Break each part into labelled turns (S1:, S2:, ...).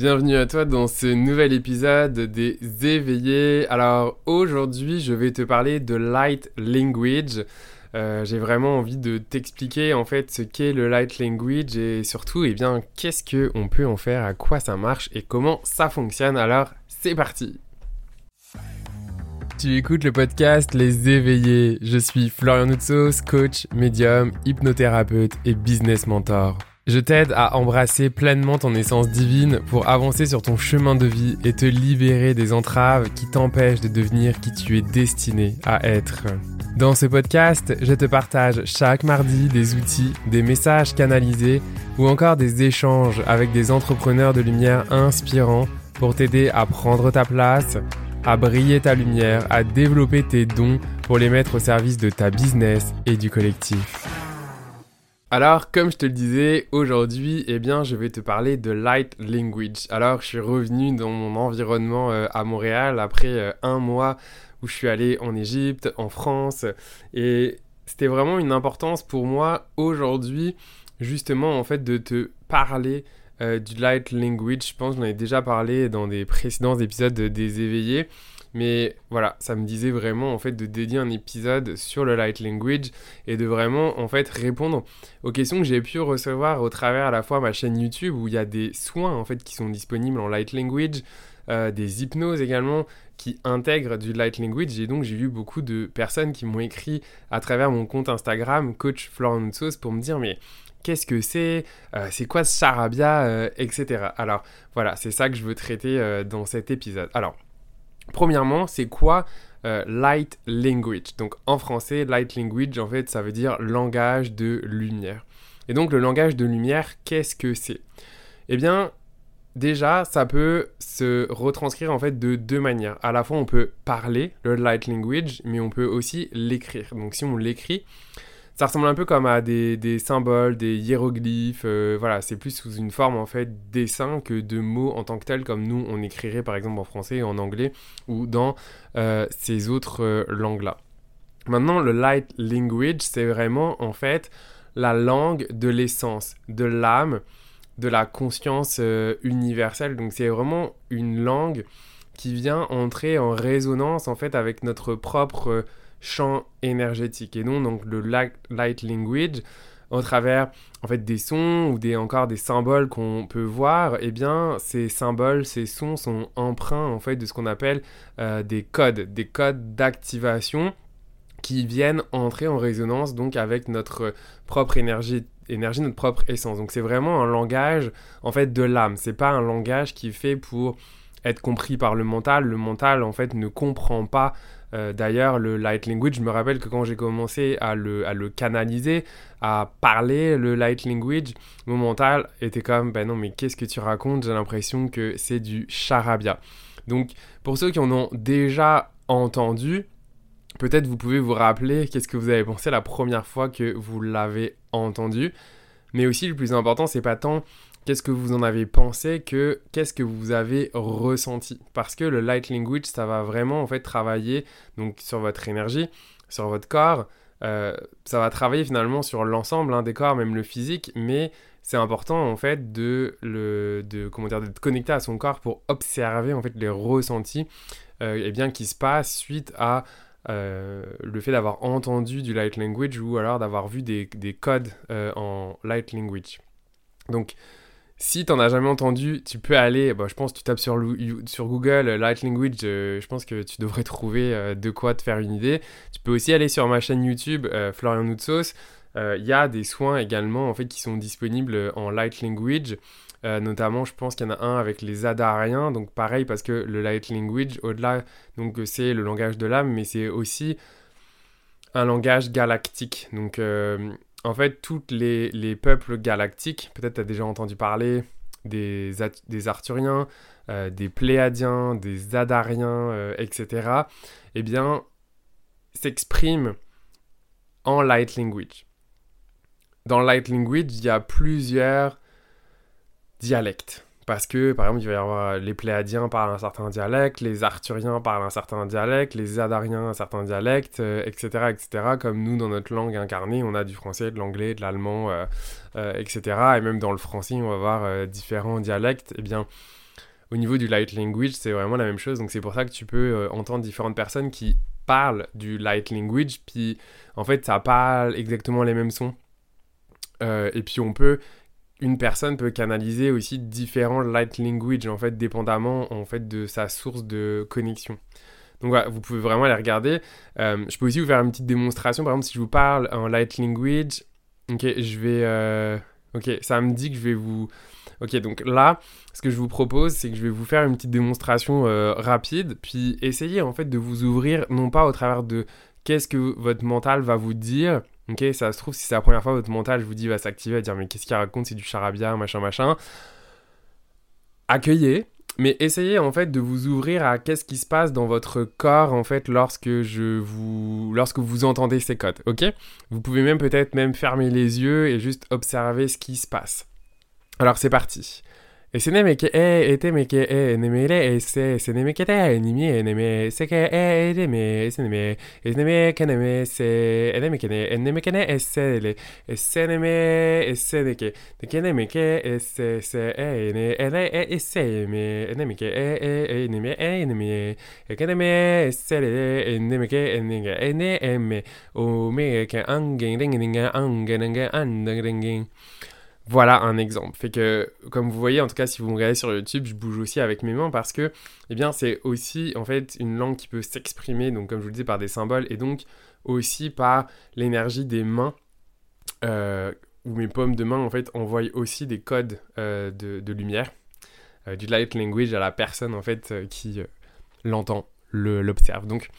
S1: Bienvenue à toi dans ce nouvel épisode des éveillés. Alors aujourd'hui je vais te parler de light language. Euh, j'ai vraiment envie de t'expliquer en fait ce qu'est le light language et surtout eh bien qu'est-ce qu'on peut en faire, à quoi ça marche et comment ça fonctionne. Alors c'est parti tu écoutes le podcast Les Éveillés. Je suis Florian Noutsos, coach, médium, hypnothérapeute et business mentor. Je t'aide à embrasser pleinement ton essence divine pour avancer sur ton chemin de vie et te libérer des entraves qui t'empêchent de devenir qui tu es destiné à être. Dans ce podcast, je te partage chaque mardi des outils, des messages canalisés ou encore des échanges avec des entrepreneurs de lumière inspirants pour t'aider à prendre ta place, à briller ta lumière, à développer tes dons pour les mettre au service de ta business et du collectif. Alors, comme je te le disais, aujourd'hui, eh bien, je vais te parler de light language. Alors, je suis revenu dans mon environnement euh, à Montréal après euh, un mois où je suis allé en Égypte, en France, et c'était vraiment une importance pour moi aujourd'hui, justement, en fait, de te parler euh, du light language. Je pense que j'en ai déjà parlé dans des précédents épisodes des éveillés. Mais voilà, ça me disait vraiment en fait de dédier un épisode sur le light language et de vraiment en fait répondre aux questions que j'ai pu recevoir au travers à la fois ma chaîne YouTube où il y a des soins en fait qui sont disponibles en light language, euh, des hypnoses également qui intègrent du light language et donc j'ai vu beaucoup de personnes qui m'ont écrit à travers mon compte Instagram coach Florence pour me dire mais qu'est-ce que c'est, euh, c'est quoi ce charabia, euh, etc. Alors voilà, c'est ça que je veux traiter dans cet épisode. Alors Premièrement, c'est quoi euh, light language? Donc en français, light language, en fait, ça veut dire langage de lumière. Et donc le langage de lumière, qu'est-ce que c'est? Eh bien, déjà, ça peut se retranscrire en fait de deux manières. À la fois, on peut parler le light language, mais on peut aussi l'écrire. Donc si on l'écrit, ça ressemble un peu comme à des, symboles, des hiéroglyphes. Euh, voilà, c'est plus sous une forme en fait dessin que de mots en tant que tel, comme nous on écrirait par exemple en français, en anglais ou dans euh, ces autres euh, langues-là. Maintenant, le light language, c'est vraiment en fait la langue de l'essence, de l'âme, de la conscience universelle. Donc c'est vraiment une langue qui vient entrer en résonance en fait avec notre propre champ énergétique. Et non, donc le light language, au travers en fait des sons ou des encore des symboles qu'on peut voir, eh bien ces symboles, ces sons sont empreints en fait de ce qu'on appelle euh, des codes, des codes d'activation qui viennent entrer en résonance donc avec notre propre énergie énergie notre propre essence. Donc c'est vraiment un langage en fait de l'âme, c'est pas un langage qui est fait pour être compris par le mental, le mental en fait ne comprend pas euh, d'ailleurs, le light language, je me rappelle que quand j'ai commencé à le, à le, canaliser, à parler le light language, mon mental était comme, ben non, mais qu'est-ce que tu racontes? J'ai l'impression que c'est du charabia. Donc, pour ceux qui en ont déjà entendu, peut-être vous pouvez vous rappeler qu'est-ce que vous avez pensé la première fois que vous l'avez entendu. Mais aussi, le plus important, c'est pas tant qu'est-ce que vous en avez pensé, que qu'est-ce que vous avez ressenti? Parce que le light language, ça va vraiment en fait travailler donc sur votre énergie, sur votre corps. Euh, ça va travailler finalement sur l'ensemble hein, des corps, même le physique, mais c'est important en fait de le de comment dire d'être connecté à son corps pour observer en fait les ressentis euh, et bien qui se passent suite à euh, le fait d'avoir entendu du light language ou alors d'avoir vu des, des codes en light language. Donc si t'en as jamais entendu, tu peux aller, bah, je pense tu tapes sur, sur Google euh, Light Language, euh, je pense que tu devrais trouver euh, de quoi te faire une idée. Tu peux aussi aller sur ma chaîne YouTube, Florian Noutsos. Il y a des soins également en fait qui sont disponibles en Light Language. notamment, je pense qu'il y en a un avec les Adariens. Donc pareil, parce que le Light Language, au-delà, donc c'est le langage de l'âme, mais c'est aussi un langage galactique. Donc en fait, tous les, peuples galactiques, peut-être tu as déjà entendu parler des, Arthuriens, euh, des Pléadiens, des Adariens, euh, etc., eh bien, s'expriment en light language. Dans light language, il y a plusieurs dialectes. Parce que, par exemple, il va y avoir les Pléadiens parlent un certain dialecte, les Arthuriens parlent un certain dialecte, les Adariens un certain dialecte, etc., euh, etc. Comme nous, dans notre langue incarnée, on a du français, de l'anglais, de l'allemand, euh, euh, etc. Et même dans le français, on va avoir différents dialectes. Eh bien, au niveau du light language, c'est vraiment la même chose. Donc c'est pour ça que tu peux euh, entendre différentes personnes qui parlent du light language, puis en fait ça parle exactement les mêmes sons. Euh, et puis on peut, une personne peut canaliser aussi différents light language en fait, dépendamment en fait de sa source de connexion. Donc voilà, vous pouvez vraiment aller regarder. Euh, je peux aussi vous faire une petite démonstration. Par exemple, si je vous parle en light language, ok, je vais, ok, ça me dit que je vais vous Ok, donc là, ce que je vous propose, c'est que je vais vous faire une petite démonstration euh, rapide, puis essayer en fait de vous ouvrir, non pas au travers de qu'est-ce que votre mental va vous dire. Ok, ça se trouve, si c'est la première fois, votre mental, vous dis, va s'activer, va dire, mais qu'est-ce qu'il raconte, c'est du charabia, machin, machin. Accueillez, mais essayez en fait de vous ouvrir à qu'est-ce qui se passe dans votre corps en fait lorsque je vous lorsque vous entendez ces codes, ok? Vous pouvez même peut-être même fermer les yeux et juste observer ce qui se passe. Alors c'est parti. Et c'est neme que e ete me que e neme le e se se neme que te ni mi e neme se que e ete me se neme e neme que neme se e neme que ne e neme que ne e se le e se neme e se de que de que neme que e se se e ne e le e se me e neme que e e e neme e neme e que neme e se le e neme que e ne e ne e me o me que angen ring ring angen angen angen ring voilà un exemple. Fait que, comme vous voyez, en tout cas, si vous me regardez sur YouTube, je bouge aussi avec mes mains parce que, eh bien, c'est aussi, en fait, une langue qui peut s'exprimer, donc, comme je vous le dis, par des symboles et donc aussi par l'énergie des mains, euh, où mes paumes de main, en fait, envoient aussi des codes euh, de, lumière, euh, du light language à la personne, en fait, qui l'entend, l'observe. Donc,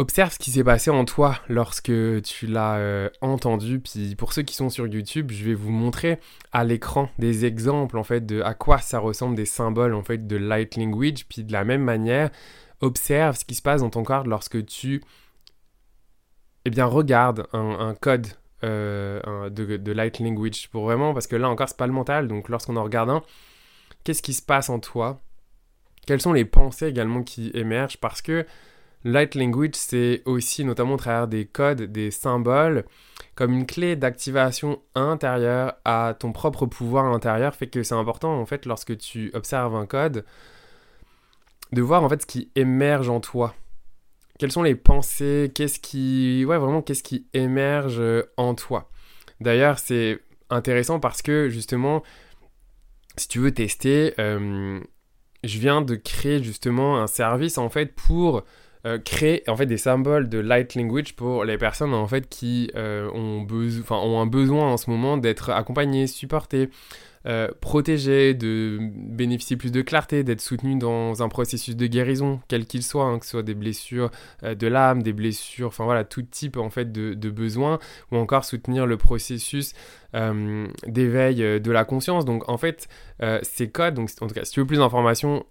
S1: Observe ce qui s'est passé en toi lorsque tu l'as euh, entendu. Puis pour ceux qui sont sur YouTube, je vais vous montrer à l'écran des exemples en fait de à quoi ça ressemble des symboles en fait de light language. Puis de la même manière, observe ce qui se passe dans ton corps lorsque tu eh bien regarde un, code euh, de, light language pour vraiment parce que là encore c'est pas le mental. Donc lorsqu'on en regarde un, qu'est-ce qui se passe en toi? Quelles sont les pensées également qui émergent? Parce que Light language, c'est aussi notamment au travers des codes, des symboles, comme une clé d'activation intérieure à ton propre pouvoir intérieur, fait que c'est important en fait lorsque tu observes un code de voir en fait ce qui émerge en toi. Quelles sont les pensées, qu'est-ce qui ouais vraiment qu'est-ce qui émerge en toi? D'ailleurs, c'est intéressant parce que justement si tu veux tester euh, je viens de créer justement un service en fait pour euh, créer en fait des symboles de light language pour les personnes en fait qui euh, ont, ont un besoin en ce moment d'être accompagnées, supportées, euh, protégées, de bénéficier plus de clarté, d'être soutenues dans un processus de guérison, quel qu'il soit, hein, que ce soit des blessures de l'âme, des blessures, enfin voilà, tout type en fait de, de besoins, ou encore soutenir le processus d'éveil de la conscience. Donc en fait, ces codes, donc en tout cas, si tu veux plus d'informations,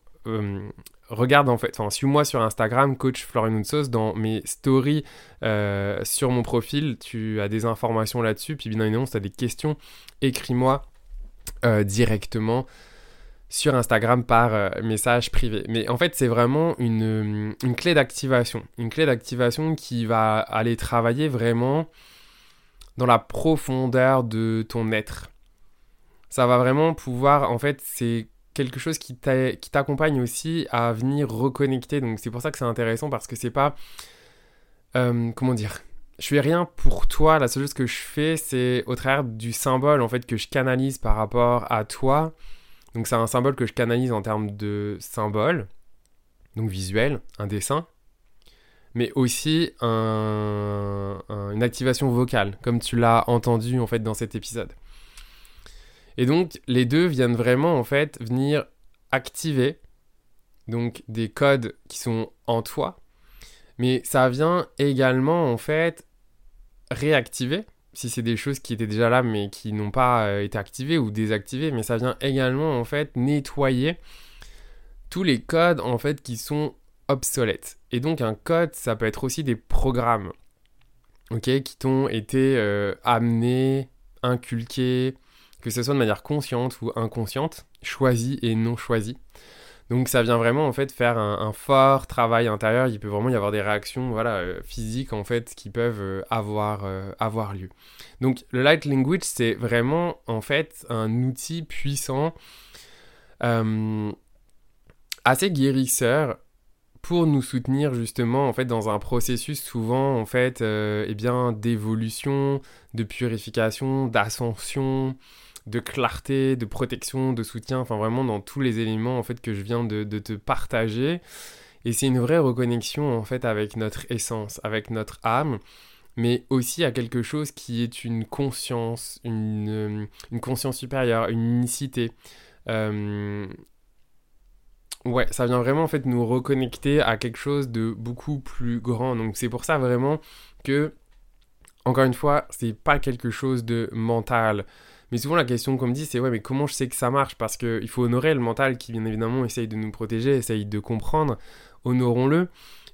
S1: regarde en fait, enfin suis-moi sur Instagram, coach Florian Sauce, dans mes stories euh, sur mon profil, tu as des informations là-dessus, puis bien évidemment si tu as des questions, écris-moi euh, directement sur Instagram par euh, message privé. Mais en fait c'est vraiment une, une clé d'activation, une clé d'activation qui va aller travailler vraiment dans la profondeur de ton être. Ça va vraiment pouvoir, en fait, c'est quelque chose qui t'accompagne aussi à venir reconnecter. Donc c'est pour ça que c'est intéressant parce que c'est pas... Euh, comment dire je fais rien pour toi, la seule chose que je fais, c'est au travers du symbole en fait que je canalise par rapport à toi. Donc c'est un symbole que je canalise en termes de symbole, donc visuel, un dessin, mais aussi une activation vocale, comme tu l'as entendu en fait dans cet épisode. Et donc, les deux viennent vraiment, en fait, venir activer donc des codes qui sont en toi, mais ça vient également, en fait, réactiver, si c'est des choses qui étaient déjà là, mais qui n'ont pas euh, été activées ou désactivées, mais ça vient également, en fait, nettoyer tous les codes, en fait, qui sont obsolètes. Et donc, un code, ça peut être aussi des programmes, ok, qui t'ont été euh, amenés, inculqués, que ce soit de manière consciente ou inconsciente, choisie et non choisie. Donc ça vient vraiment en fait faire un, fort travail intérieur. Il peut vraiment y avoir des réactions voilà euh, physiques en fait qui peuvent euh, avoir euh, avoir lieu. Donc le light language c'est vraiment en fait un outil puissant assez guérisseur pour nous soutenir justement en fait dans un processus souvent en fait eh bien d'évolution, de purification, d'ascension, de clarté, de protection, de soutien, enfin vraiment dans tous les éléments en fait que je viens de, te partager. Et c'est une vraie reconnexion en fait avec notre essence, avec notre âme, mais aussi à quelque chose qui est une conscience, une, euh, conscience supérieure, une unicité. Euh, ouais, ça vient vraiment en fait nous reconnecter à quelque chose de beaucoup plus grand. Donc c'est pour ça vraiment que, encore une fois, c'est pas quelque chose de mental. Mais souvent, la question qu'on me dit, c'est ouais, mais comment je sais que ça marche? Parce qu'il faut honorer le mental qui, bien évidemment, essaye de nous protéger, essaye de comprendre. Honorons-le.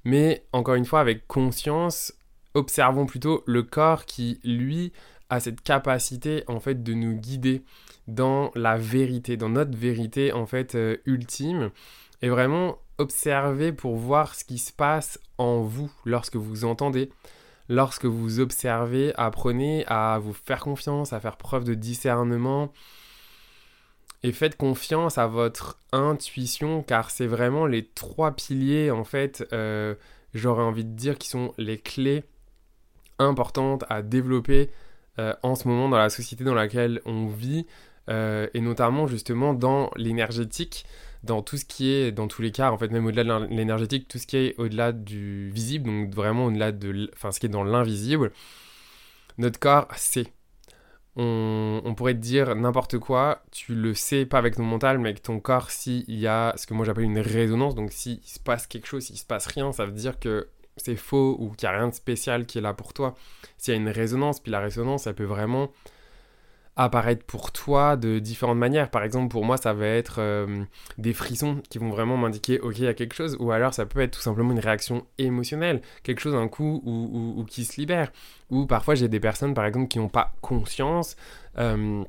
S1: Mais encore une fois, avec conscience, observons plutôt le corps qui, lui, a cette capacité, en fait, de nous guider dans la vérité, dans notre vérité, en fait, euh, ultime. Et vraiment observer pour voir ce qui se passe en vous lorsque vous entendez lorsque vous observez, apprenez à vous faire confiance, à faire preuve de discernement. Et faites confiance à votre intuition, car c'est vraiment les trois piliers, en fait, euh, j'aurais envie de dire, qui sont les clés importantes à développer euh, en ce moment dans la société dans laquelle on vit, euh, et notamment justement dans l'énergétique dans tout ce qui est, dans tous les cas, en fait, même au-delà de l'énergétique, tout ce qui est au-delà du visible, donc vraiment au-delà de, enfin, ce qui est dans l'invisible, notre corps sait. On, pourrait te dire n'importe quoi, tu le sais pas avec ton mental, mais avec ton corps, s'il y a ce que moi j'appelle une résonance, donc s'il se passe quelque chose, s'il se passe rien, ça veut dire que c'est faux ou qu'il n'y a rien de spécial qui est là pour toi. S'il y a une résonance, puis la résonance, ça peut vraiment apparaître pour toi de différentes manières. Par exemple, pour moi, ça va être euh, des frissons qui vont vraiment m'indiquer, ok, il y a quelque chose, ou alors ça peut être tout simplement une réaction émotionnelle, quelque chose un coup ou, qui se libère. Ou parfois, j'ai des personnes, par exemple, qui n'ont pas conscience. Euh,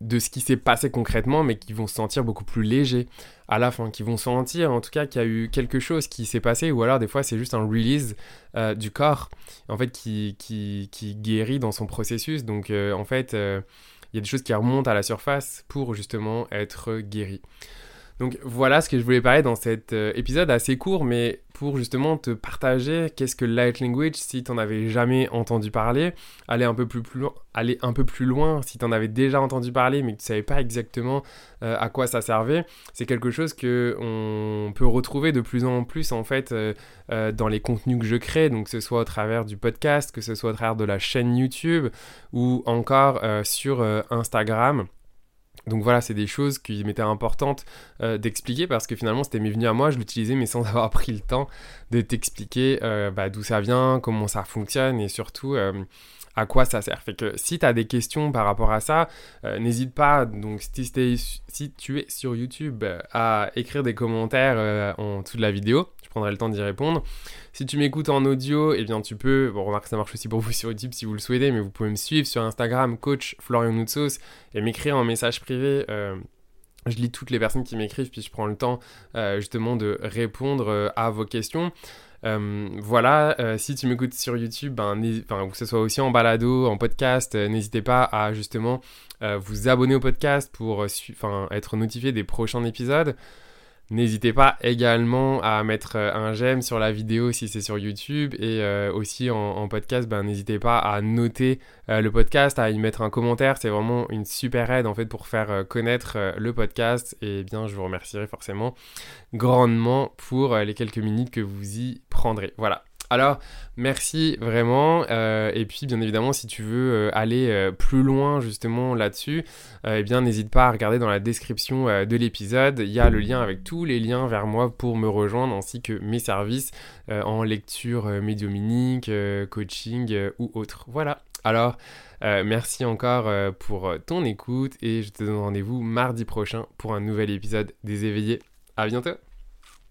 S1: de ce qui s'est passé concrètement, mais qui vont se sentir beaucoup plus légers à la fin, qui vont sentir en tout cas qu'il y a eu quelque chose qui s'est passé, ou alors des fois c'est juste un release euh, du corps, en fait, qui, qui, guérit dans son processus. Donc euh, en fait, euh, il y a des choses qui remontent à la surface pour justement être guéri. Donc voilà ce que je voulais parler dans cet euh, épisode assez court, mais pour justement te partager qu'est-ce que Light Language si tu n'en avais jamais entendu parler, aller un peu plus, plus aller un peu loin si tu en avais déjà entendu parler mais que tu savais pas exactement euh, à quoi ça servait. C'est quelque chose que on peut retrouver de plus en plus en fait euh, dans les contenus que je crée, donc que ce soit au travers du podcast, que ce soit au travers de la chaîne YouTube ou encore sur Instagram. Donc voilà, c'est des choses qui m'étaient importantes euh, d'expliquer parce que finalement c'était venu à moi, je l'utilisais mais sans avoir pris le temps de t'expliquer euh, bah, d'où ça vient, comment ça fonctionne et surtout euh, à quoi ça sert. Fait que si tu des questions par rapport à ça, n'hésite pas, donc si, si, tu es sur YouTube, à écrire des commentaires en dessous de la vidéo, prendrai le temps d'y répondre. Si tu m'écoutes en audio, eh bien tu peux, bon remarque ça marche aussi pour vous sur YouTube si vous le souhaitez, mais vous pouvez me suivre sur Instagram, coach Florian Noutsos, et m'écrire en message privé. Euh, je lis toutes les personnes qui m'écrivent, puis je prends le temps euh, justement de répondre euh, à vos questions. voilà, si tu m'écoutes sur YouTube, ben, que ce soit aussi en balado, en podcast, n'hésitez pas à justement vous abonner au podcast pour être notifié des prochains épisodes. N'hésitez pas également à mettre euh, un j'aime sur la vidéo si c'est sur YouTube et euh, aussi en, podcast, ben, n'hésitez pas à noter euh, le podcast, à y mettre un commentaire. C'est vraiment une super aide en fait pour faire connaître le podcast et bien je vous remercierai forcément grandement pour les quelques minutes que vous y prendrez. Voilà. Alors, merci vraiment. Euh, et puis, bien évidemment, si tu veux euh, aller euh, plus loin justement là-dessus, eh bien, n'hésite pas à regarder dans la description de l'épisode. Il y a le lien avec tous les liens vers moi pour me rejoindre, ainsi que mes services en lecture médiuminique, coaching ou autre. Voilà. Alors, merci encore pour ton écoute et je te donne rendez-vous mardi prochain pour un nouvel épisode des éveillés. À bientôt